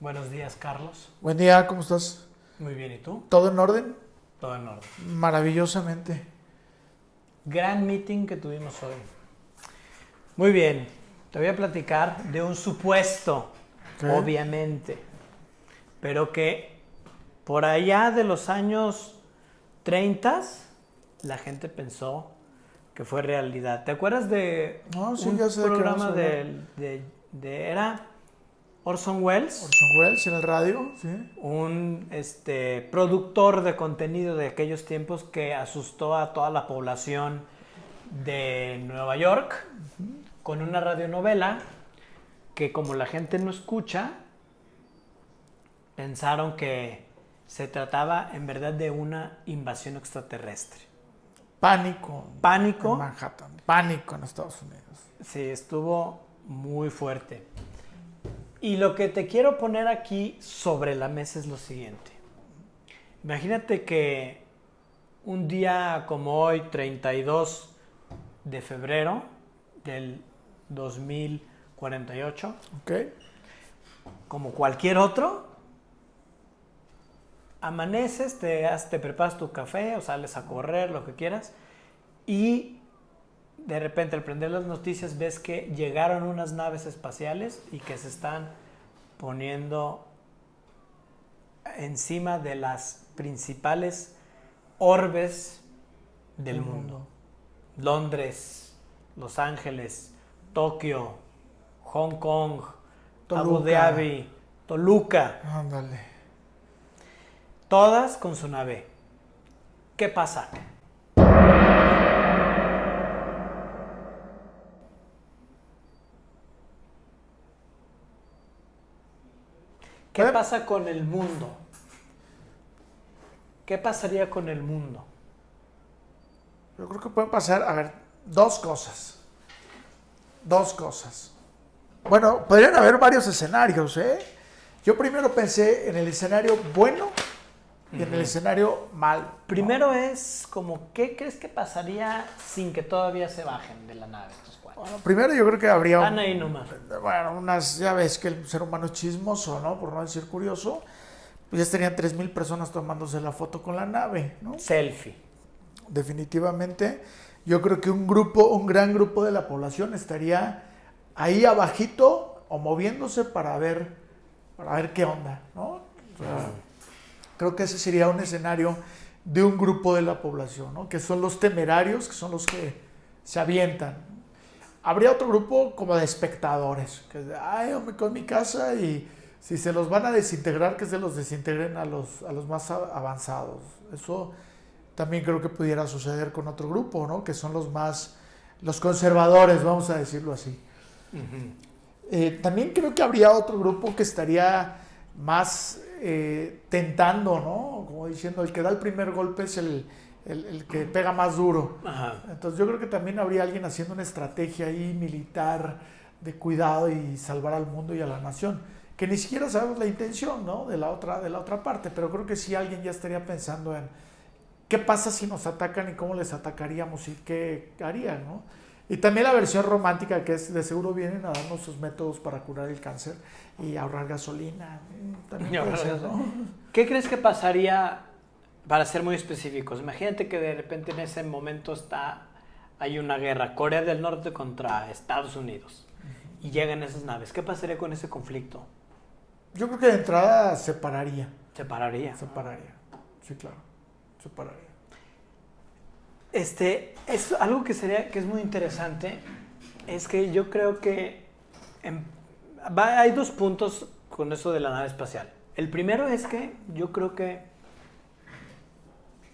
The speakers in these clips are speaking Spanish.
Buenos días, Carlos. Buen día, ¿cómo estás? Muy bien, ¿y tú? ¿Todo en orden? Todo en orden. Maravillosamente. Gran meeting que tuvimos hoy. Muy bien, te voy a platicar de un supuesto, ¿Qué? obviamente, pero que por allá de los años 30 la gente pensó que fue realidad. ¿Te acuerdas de No, sí, un ya sé programa de- de- era Orson Welles? Orson Welles en el radio, sí. un este, productor de contenido de aquellos tiempos que asustó a toda la población de Nueva York con una radionovela que como la gente no escucha, pensaron que se trataba en verdad de una invasión extraterrestre. Pánico. Pánico. En Manhattan. Pánico en Estados Unidos. Sí, estuvo muy fuerte. Y lo que te quiero poner aquí sobre la mesa es lo siguiente. Imagínate que un día como hoy, 32 de febrero del 2048, ¿Ok? como cualquier otro, amaneces, te, te preparas tu café o sales a correr, lo que quieras, y de repente al prender las noticias ves que llegaron unas naves espaciales y que se están poniendo encima de las principales orbes del mundo. Londres, Los Ángeles, Tokio, Hong Kong, Abu Toluca. Dhabi, Toluca, Ándale. todas con su nave. ¿Qué pasa? ¿Qué pasa con el mundo? ¿Qué pasaría con el mundo? Yo creo que pueden pasar, a ver, dos cosas. Dos cosas. Bueno, podrían haber varios escenarios, ¿eh? Yo primero pensé en el escenario bueno y en el escenario mal. ¿no? Primero es como, ¿qué crees que pasaría sin que todavía se bajen de la nave? Bueno, primero yo creo que habría Están ahí nomás. Bueno, unas, ya ves que el ser humano es chismoso, ¿no? Por no decir curioso. Pues ya estarían 3.000 personas tomándose la foto con la nave, ¿no? Selfie. Definitivamente. Yo creo que un grupo, un gran grupo de la población estaría ahí abajito o moviéndose para ver, para ver qué onda, ¿no? O sea, creo que ese sería un escenario de un grupo de la población, ¿no? Que son los temerarios, que son los que se avientan. Habría otro grupo como de espectadores, que es de, ay, yo me con mi casa y si se los van a desintegrar, que se los desintegren a los, a los más avanzados. Eso también creo que pudiera suceder con otro grupo, ¿no? Que son los más, los conservadores, vamos a decirlo así. Eh, también creo que habría otro grupo que estaría más eh, tentando, ¿no? Como diciendo, el que da el primer golpe es el, el- el que pega más duro. Ajá. Entonces yo creo que también habría alguien haciendo una estrategia ahí militar de cuidado y salvar al mundo y a la nación. Que ni siquiera sabemos la intención, ¿no? De la otra, de la otra parte, pero creo que sí alguien ya estaría pensando en qué pasa si nos atacan y cómo les atacaríamos y qué harían, ¿no? Y también la versión romántica que es de seguro vienen a darnos sus métodos para curar el cáncer y ahorrar gasolina. Mm, También. ¿Qué crees que pasaría, para ser muy específicos? Imagínate que de repente en ese momento está, hay una guerra, Corea del Norte contra Estados Unidos, y llegan esas naves. ¿Qué pasaría con ese conflicto? Yo creo que de entrada separaría. Se pararía. Separaría. Sí, claro. Separaría. Este, es algo que sería, que es muy interesante, es que yo creo que en- va- hay dos puntos con eso de la nave espacial. El primero es que yo creo que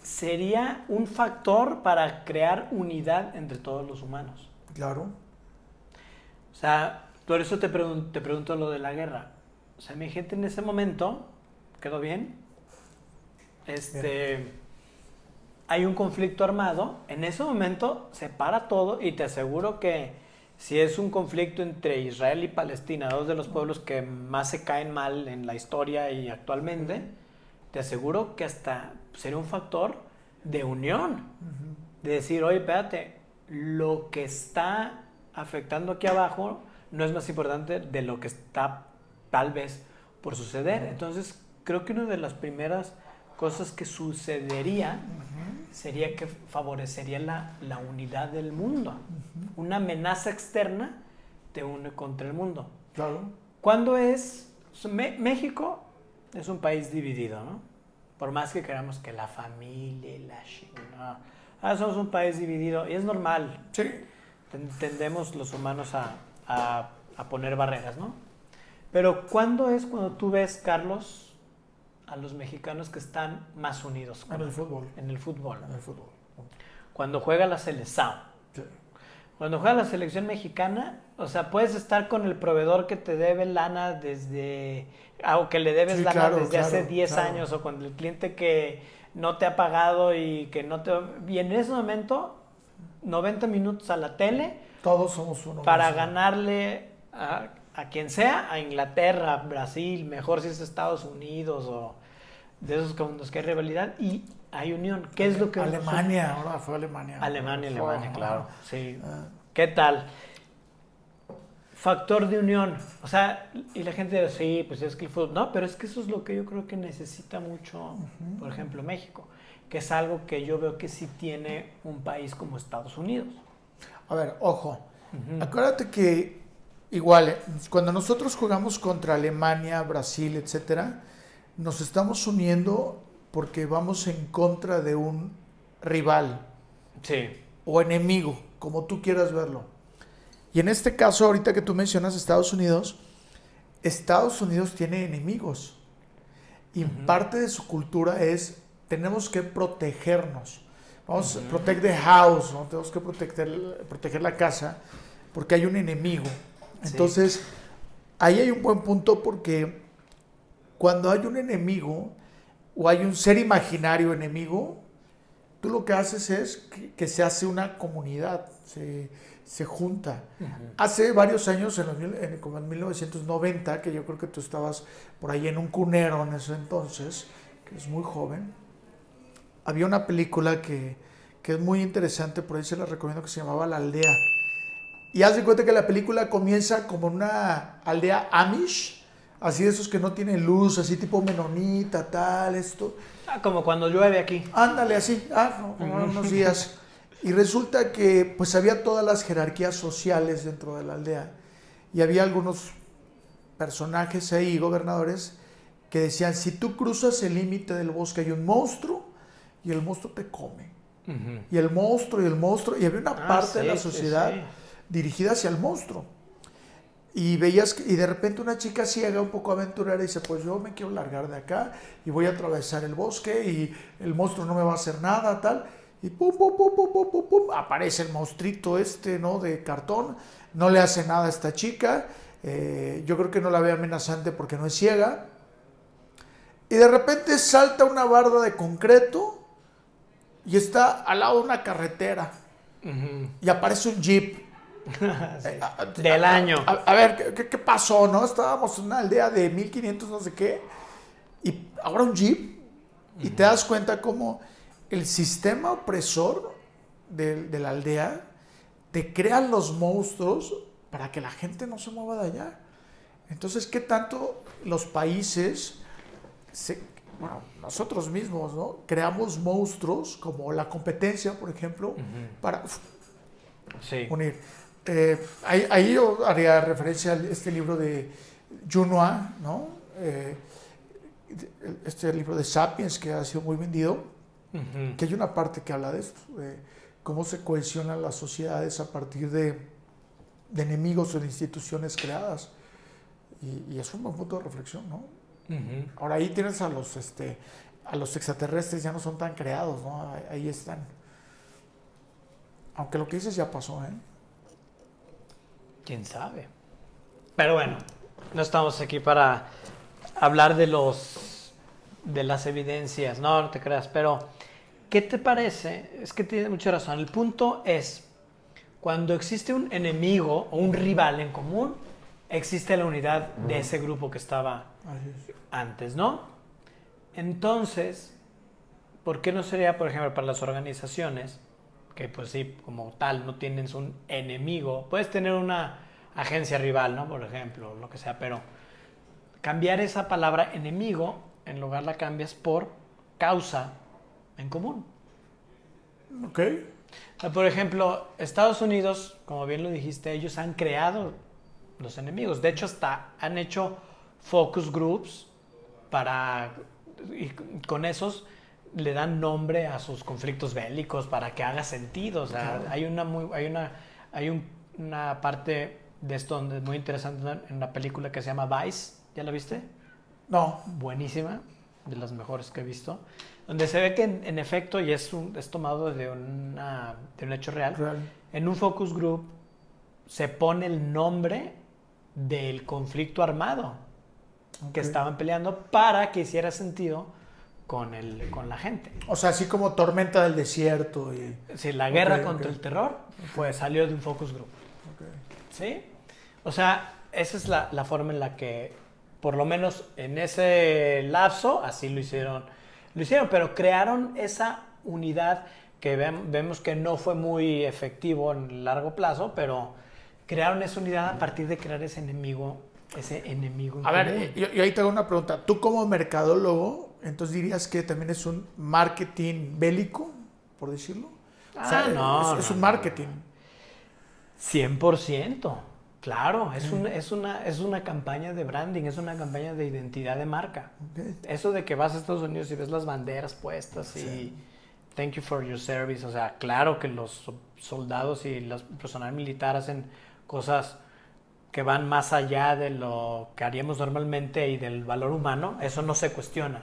sería un factor para crear unidad entre todos los humanos. Claro. O sea, por eso te, pregun- te pregunto lo de la guerra. O sea, mi gente en ese momento, ¿quedó bien? Este, hay un conflicto armado, en ese momento se para todo y te aseguro que si es un conflicto entre Israel y Palestina, dos de los pueblos que más se caen mal en la historia y actualmente, te aseguro que hasta sería un factor de unión, de decir, oye, espérate, lo que está afectando aquí abajo no es más importante de lo que está tal vez por suceder. Entonces, creo que una de las primeras cosas que sucedería sería que favorecería la, la unidad del mundo. Una amenaza externa te une contra el mundo. Claro. ¿Cuándo es? México es un país dividido, ¿no? Por más que queramos que la familia la chingada. Ah, somos un país dividido y es normal. Sí. Ten- Tendemos los humanos a, a- a poner barreras, ¿no? Pero ¿cuándo es cuando tú ves, Carlos, a los mexicanos que están más unidos En el fútbol. en el fútbol? En el fútbol. Cuando juega la selección. Sí. Cuando juega la selección mexicana, o sea, puedes estar con el proveedor que te debe lana desde, ah, o que le debes Sí, lana claro, desde claro, hace 10 claro. años, o con el cliente que no te ha pagado y que no te... Y en ese momento, 90 minutos a la tele Todos somos uno. para mismo. ganarle a, a quien sea, a Inglaterra, Brasil, mejor si es Estados Unidos o de esos con los que hay rivalidad y hay unión. ¿Qué es lo que... Alemania, ahora fue Alemania. Alemania, Alemania, claro. Sí. ah. ¿Qué tal? Factor de unión. O sea, y la gente dice, sí, pues es que el fútbol. No, pero es que eso es lo que yo creo que necesita mucho, por ejemplo, México. Que es algo que yo veo que sí tiene un país como Estados Unidos. A ver, ojo. Acuérdate que igual, eh, cuando nosotros jugamos contra Alemania, Brasil, etcétera, nos estamos uniendo porque vamos en contra de un rival Sí. o enemigo, como tú quieras verlo. Y en este caso, ahorita que tú mencionas Estados Unidos, Estados Unidos tiene enemigos. Y Ujú. parte de su cultura es, tenemos que protegernos. Vamos, a protect the house, ¿no? Tenemos que proteger, proteger la casa porque hay un enemigo. Sí. Entonces, ahí hay un buen punto porque cuando hay un enemigo o hay un ser imaginario enemigo, tú lo que haces es que, que se hace una comunidad, se, se junta. Hace varios años, en los en- como en 1990, que yo creo que tú estabas por ahí en un cunero en ese entonces, que es muy joven, había una película que, que es muy interesante, por ahí se la recomiendo, que se llamaba La Aldea. Y haz de cuenta que la película comienza como una aldea Amish, así de esos que no tienen luz, así tipo menonita, tal, esto. Ah, como cuando llueve aquí. Ándale, así, ah, no, unos días. Y resulta que pues había todas las jerarquías sociales dentro de la aldea. Y había algunos personajes ahí, gobernadores, que decían, si tú cruzas el límite del bosque hay un monstruo y el monstruo te come. Y el monstruo y el monstruo, y había una Ah, parte de la sí, sociedad sí. Dirigida hacia el monstruo. Y veías, y de repente una chica ciega, un poco aventurera, dice, pues yo me quiero largar de acá y voy a atravesar el bosque y el monstruo no me va a hacer nada, tal. Y pum, pum, pum, pum, pum, pum, pum, aparece el monstruito este, ¿no? De cartón. No le hace nada a esta chica. Eh, yo creo que no la ve amenazante porque no es ciega. Y de repente salta una barda de concreto y está al lado de una carretera. Y aparece un jeep. Sí. Eh, a- a- Del a- año. A, a ver, ¿qué- ¿qué, qué pasó? ¿No? Estábamos en una aldea de 1500 no sé qué. Y ahora un jeep. Y te das cuenta cómo el sistema opresor de, de la aldea te crea los monstruos para que la gente no se mueva de allá. Entonces, ¿qué tanto los países, se- bueno, nosotros mismos, ¿no? Creamos monstruos como la competencia, por ejemplo, para Sí. unir. Eh, ahí, ahí yo haría referencia a este libro de Junua, ¿no? Eh, este libro de Sapiens que ha sido muy vendido, que hay una parte que habla de esto, de cómo se cohesionan las sociedades a partir de, de enemigos o de instituciones creadas. Y, y es un buen punto de reflexión, ¿no? Ahora ahí tienes a los, este, a los extraterrestres, ya no son tan creados, ¿no? Ahí están. Aunque lo que dices ya pasó, ¿eh? ¿Quién sabe? Pero bueno, no estamos aquí para hablar de los de las evidencias, no, no te creas, pero ¿qué te parece? Es que tiene mucha razón. El punto es cuando existe un enemigo o un rival en común, existe la unidad de ese grupo que estaba antes, ¿no? Entonces, ¿por qué no sería, por ejemplo, para las organizaciones, que pues sí, como tal, no tienen un enemigo, puedes tener una agencia rival, ¿no? Por ejemplo, lo que sea, pero cambiar esa palabra enemigo, en lugar la cambias por causa en común. Ok. Por ejemplo, Estados Unidos, como bien lo dijiste, ellos han creado los enemigos. De hecho, hasta han hecho focus groups para... Y con esos le dan nombre a sus conflictos bélicos para que haga sentido. O sea, hay una muy, hay una, hay una parte de esto donde es muy interesante en una película que se llama Vice. ¿Ya la viste? No. Buenísima, de las mejores que he visto. Donde se ve que en, efecto, y es, un, es tomado de, una, de un hecho real, Real. en un focus group se pone el nombre del conflicto armado que estaban peleando para que hiciera sentido con, el, con la gente. O sea, así como Tormenta del Desierto y... Si la guerra Ok, contra ok. el terror pues salió de un focus group. Ok. ¿Sí? O sea, esa es la, la forma en la que, por lo menos en ese lapso, así lo hicieron. Lo hicieron, pero crearon esa unidad que vem- vemos que no fue muy efectivo en largo plazo, pero crearon esa unidad a partir de crear ese enemigo, ese enemigo. en A ver, común. yo, yo ahí te hago una pregunta. Tú como mercadólogo, entonces dirías que también es un marketing bélico, por decirlo. O sea, Ah, no, es, es no, un marketing. 100%. Claro, es, un- es, una, es una campaña de branding, es una campaña de identidad de marca. Eso de que vas a Estados Unidos y ves las banderas puestas y Sí. thank you for your service, o sea, claro que los so- soldados y el personal militar hacen cosas que van más allá de lo que haríamos normalmente y del valor humano, eso no se cuestiona.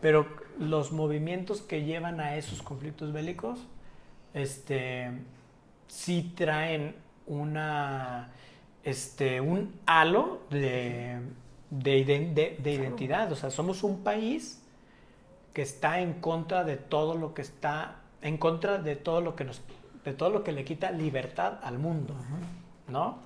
Pero los movimientos que llevan a esos conflictos bélicos, este, sí traen una, este, un halo de, de, iden- de- de identidad. O sea, somos un país que está en contra de todo lo que está, en contra de todo lo que nos, de todo lo que le quita libertad al mundo, ¿no?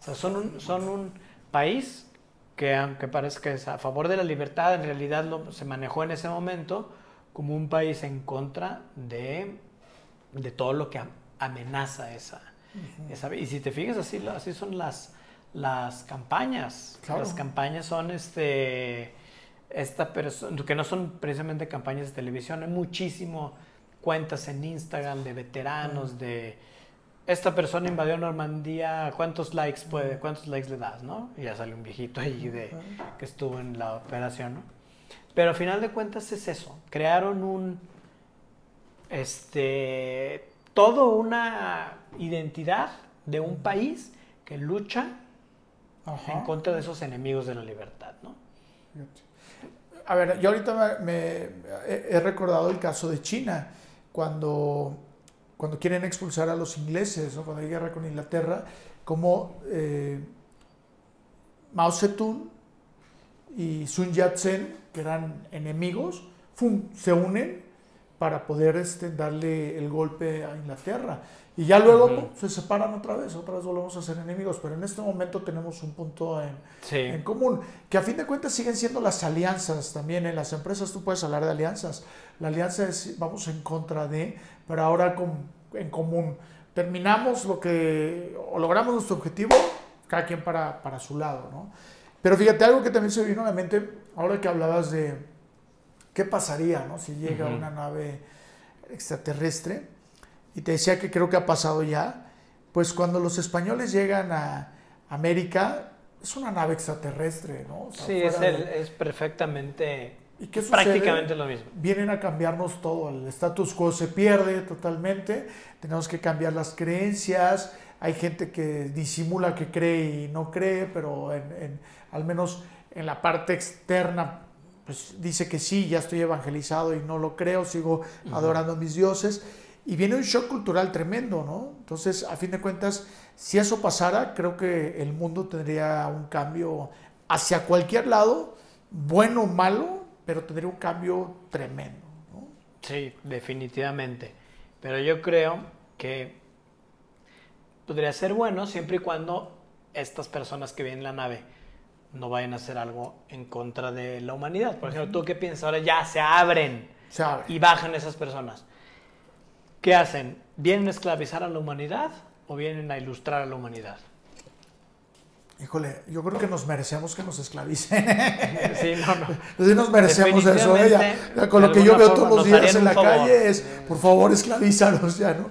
O sea, son un, son un país que aunque parezca que es a favor de la libertad, en realidad lo- se manejó en ese momento como un país en contra de, de todo lo que am- amenaza esa, esa- Y si te fijas, así, así son las, las campañas. Claro. Las campañas son este esta persona, que no son precisamente campañas de televisión, hay muchísimo cuentas en Instagram de veteranos, de esta persona invadió Normandía, ¿cuántos likes puede, cuántos likes le das, no? Y ya sale un viejito ahí de que estuvo en la operación, ¿no? Pero al final de cuentas es eso, crearon un este todo una identidad de un país que lucha Ajá. en contra de esos enemigos de la libertad, ¿no? A ver, yo ahorita me, he recordado el caso de China, cuando, cuando quieren expulsar a los ingleses, ¿no? cuando hay guerra con Inglaterra, como eh, Mao Zedong y Sun Yat-sen, que eran enemigos, se unen para poder este, darle el golpe a Inglaterra. Y ya luego se separan otra vez, otra vez volvemos a ser enemigos, pero en este momento tenemos un punto en, en Sí. común, que a fin de cuentas siguen siendo las alianzas también. En las empresas tú puedes hablar de alianzas. La alianza es vamos en contra de, pero ahora con- en común. Terminamos lo que, o logramos nuestro objetivo, cada quien para, para su lado, ¿no? Pero fíjate, algo que también se vino a la mente, ahora que hablabas de qué pasaría, ¿no? Si llega una nave extraterrestre, y te decía que creo que ha pasado ya, pues cuando los españoles llegan a América, es una nave extraterrestre, ¿no? O sea, Sí, es, el- de- es perfectamente, ¿Y qué prácticamente lo mismo. Vienen a cambiarnos todo, el status quo se pierde totalmente, tenemos que cambiar las creencias, hay gente que disimula que cree y no cree, pero en, en- al menos en la parte externa pues dice que sí, ya estoy evangelizado y no lo creo, sigo adorando a mis dioses. Y viene un shock cultural tremendo, ¿no? Entonces, a fin de cuentas, si eso pasara, creo que el mundo tendría un cambio hacia cualquier lado, bueno o malo, pero tendría un cambio tremendo, ¿no? Sí, definitivamente. Pero yo creo que podría ser bueno siempre y cuando estas personas que vienen en la nave no vayan a hacer algo en contra de la humanidad. Por ejemplo, ¿tú qué piensas? Ahora ya se abren Se abre. y bajan esas personas. ¿Qué hacen? ¿Vienen a esclavizar a la humanidad o vienen a ilustrar a la humanidad? Híjole, yo creo que nos merecemos que nos esclavicen. Sí, no, no. Sí nos merecemos eso, ¿eh? Con lo que yo veo todos los días en la favor. calle es, por favor, esclavízanos ya, ¿no?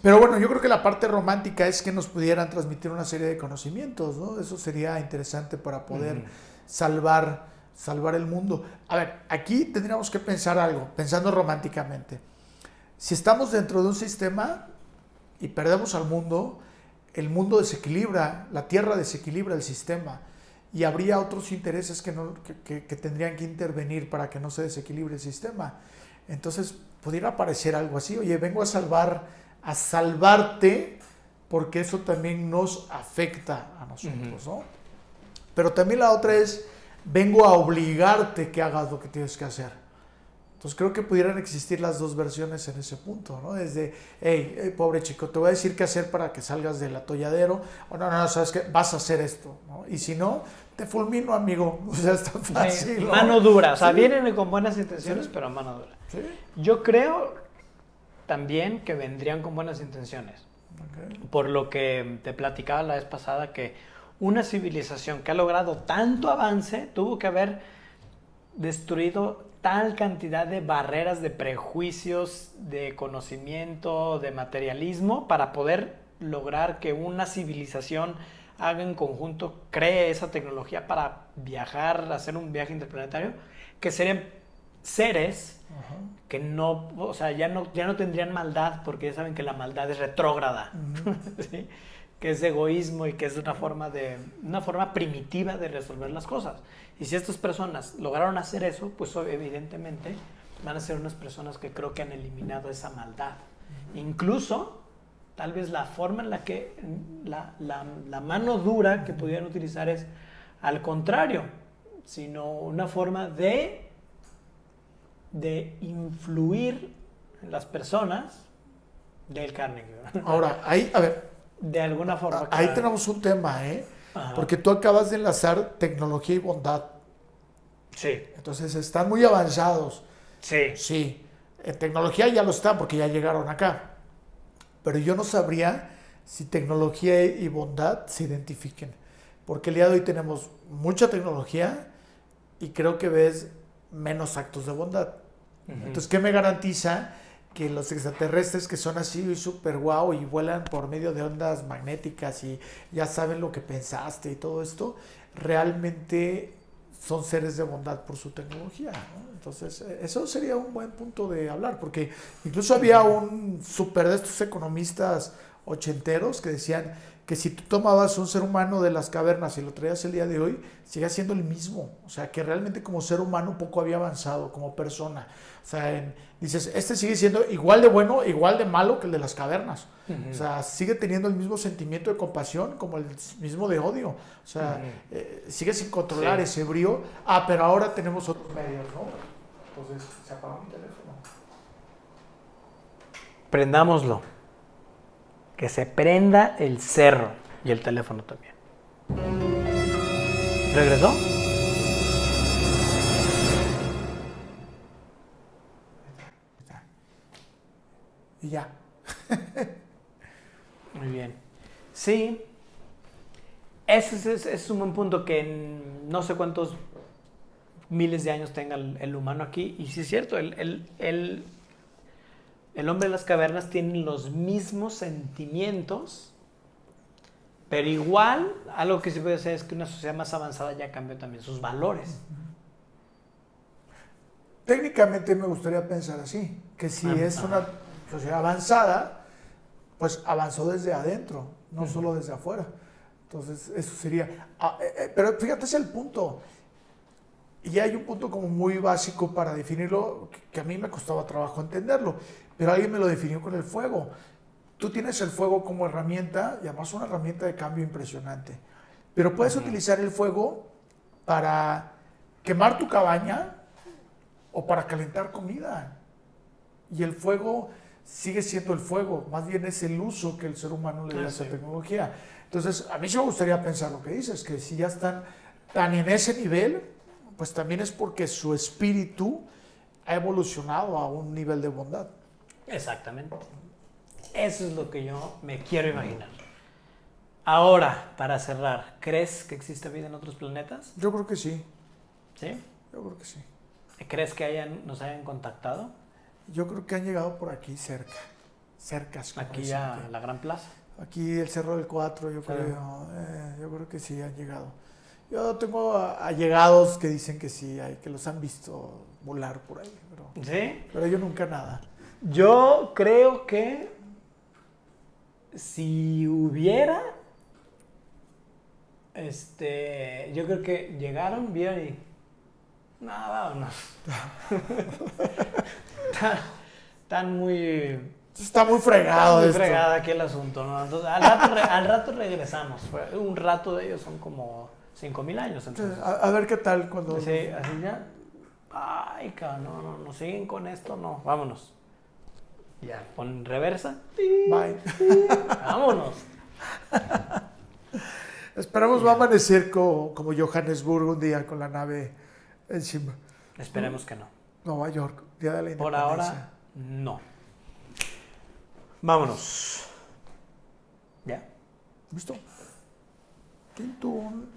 Pero bueno, yo creo que la parte romántica es que nos pudieran transmitir una serie de conocimientos, ¿no? Eso sería interesante para poder salvar, salvar el mundo. A ver, aquí tendríamos que pensar algo, pensando románticamente. Si estamos dentro de un sistema y perdemos al mundo, el mundo desequilibra, la Tierra desequilibra el sistema y habría otros intereses que, no, que, que- que tendrían que intervenir para que no se desequilibre el sistema. Entonces, pudiera parecer algo así, oye, vengo a salvar, a salvarte, porque eso también nos afecta a nosotros, ¿no? Pero también la otra es, vengo a obligarte que hagas lo que tienes que hacer. Entonces creo que pudieran existir las dos versiones en ese punto, ¿no? Desde, hey, hey, pobre chico, te voy a decir qué hacer para que salgas del atolladero, o no, no, no, sabes que vas a hacer esto, ¿no? Y si no, te fulmino, amigo. O sea, está fácil. ¿no? mano dura, o sea, Sí. vienen con buenas intenciones, Sí. pero a mano dura. Sí, Yo creo también que vendrían con buenas intenciones. Por lo que te platicaba la vez pasada que una civilización que ha logrado tanto avance tuvo que haber destruido tal cantidad de barreras, de prejuicios, de conocimiento, de materialismo para poder lograr que una civilización haga en conjunto, cree esa tecnología para viajar, hacer un viaje interplanetario, que serían seres que no, o sea, ya no, ya no tendrían maldad porque ya saben que la maldad es retrógrada, ¿sí? Que es egoísmo y que es una forma, de, una forma primitiva de resolver las cosas. Y si estas personas lograron hacer eso, pues evidentemente van a ser unas personas que creo que han eliminado esa maldad. Incluso, tal vez la forma en la que la, la- la mano dura que pudieran utilizar es al contrario, sino una forma de de influir en las personas del Carnegie. Ahora, ahí, a ver, De alguna forma. ahí claro. tenemos un tema, ¿eh? Ajá. Porque tú acabas de enlazar tecnología y bondad. Sí, Entonces están muy avanzados. sí. Sí, en tecnología ya lo están porque ya llegaron acá. Pero yo no sabría si tecnología y bondad se identifiquen. Porque el día de hoy tenemos mucha tecnología y creo que ves menos actos de bondad. Ujú. Entonces, ¿qué me garantiza que los extraterrestres que son así súper guau y vuelan por medio de ondas magnéticas y ya saben lo que pensaste y todo esto, realmente son seres de bondad por su tecnología? ¿no? Entonces, eh, eso sería un buen punto de hablar, porque incluso había un súper de estos economistas ochenteros que decían que si tú tomabas un ser humano de las cavernas y lo traías el día de hoy, sigue siendo el mismo. O sea, que realmente como ser humano un poco había avanzado como persona. O sea, en- dices, este sigue siendo igual de bueno, igual de malo que el de las cavernas. O sea, sigue teniendo el mismo sentimiento de compasión como el mismo de odio. O sea, eh, sigue sin controlar Sí. ese brío. Ah, pero ahora tenemos otros medios, ¿no? Entonces, se apagó mi teléfono. Prendámoslo. Que se prenda el cerro y el teléfono también. ¿Regresó? Y ya. Muy bien. Sí. Ese es, ese es un buen punto que en no sé cuántos miles de años tenga el, el humano aquí. Y sí es cierto, el, el- el- el hombre de las cavernas tiene los mismos sentimientos, pero igual algo que se puede hacer es que una sociedad más avanzada ya cambió también sus valores. Técnicamente me gustaría pensar así, que si Ah, es una sociedad avanzada, pues avanzó desde adentro, no solo desde afuera. Entonces, eso sería... ah, eh, eh, pero fíjate, ese es el punto. Y hay un punto como muy básico para definirlo, que- a mí me costaba trabajo entenderlo, pero alguien me lo definió con el fuego. Tú tienes el fuego como herramienta, y además una herramienta de cambio impresionante. Pero puedes Ujú. utilizar el fuego para quemar tu cabaña o para calentar comida. Y el fuego sigue siendo el fuego, más bien es el uso que el ser humano le da a esa sí. tecnología. Entonces, a mí sí me gustaría pensar lo que dices, que si ya están tan en ese nivel, pues también es porque su espíritu ha evolucionado a un nivel de bondad. Exactamente. Eso es lo que yo me quiero imaginar. Ahora, para cerrar, ¿crees que existe vida en otros planetas? Yo creo que sí. ¿Sí? Yo creo que sí. ¿Crees que hayan, nos hayan contactado? Yo creo que han llegado por aquí cerca. Cercas. Aquí a la Gran Plaza. Aquí el Cerro del Cuatro, yo creo. eh, yo creo que sí han llegado. Yo tengo allegados que dicen que sí, hay, que los han visto volar por ahí, pero, ¿Sí? pero yo nunca nada. Yo creo que si hubiera, este, yo creo que llegaron, vieron y, no, vámonos. Están- Están muy, Está muy fregado muy esto. fregada aquí el asunto, ¿no? Entonces, al rato, al rato regresamos. Un rato de ellos son como 5000 años, entonces. A, a ver qué tal cuando... Sí, así ya. Ay, cabrón, no, no, no siguen con esto, no. Vámonos. Ya, pon reversa. Bye. Vámonos. Esperamos va a amanecer co- como, Johannesburg un día con la nave encima. Esperemos que no. Nueva York, Día de la Por Independencia. ahora, no. Vámonos. ¿Ya? ¿Listo? Tintún.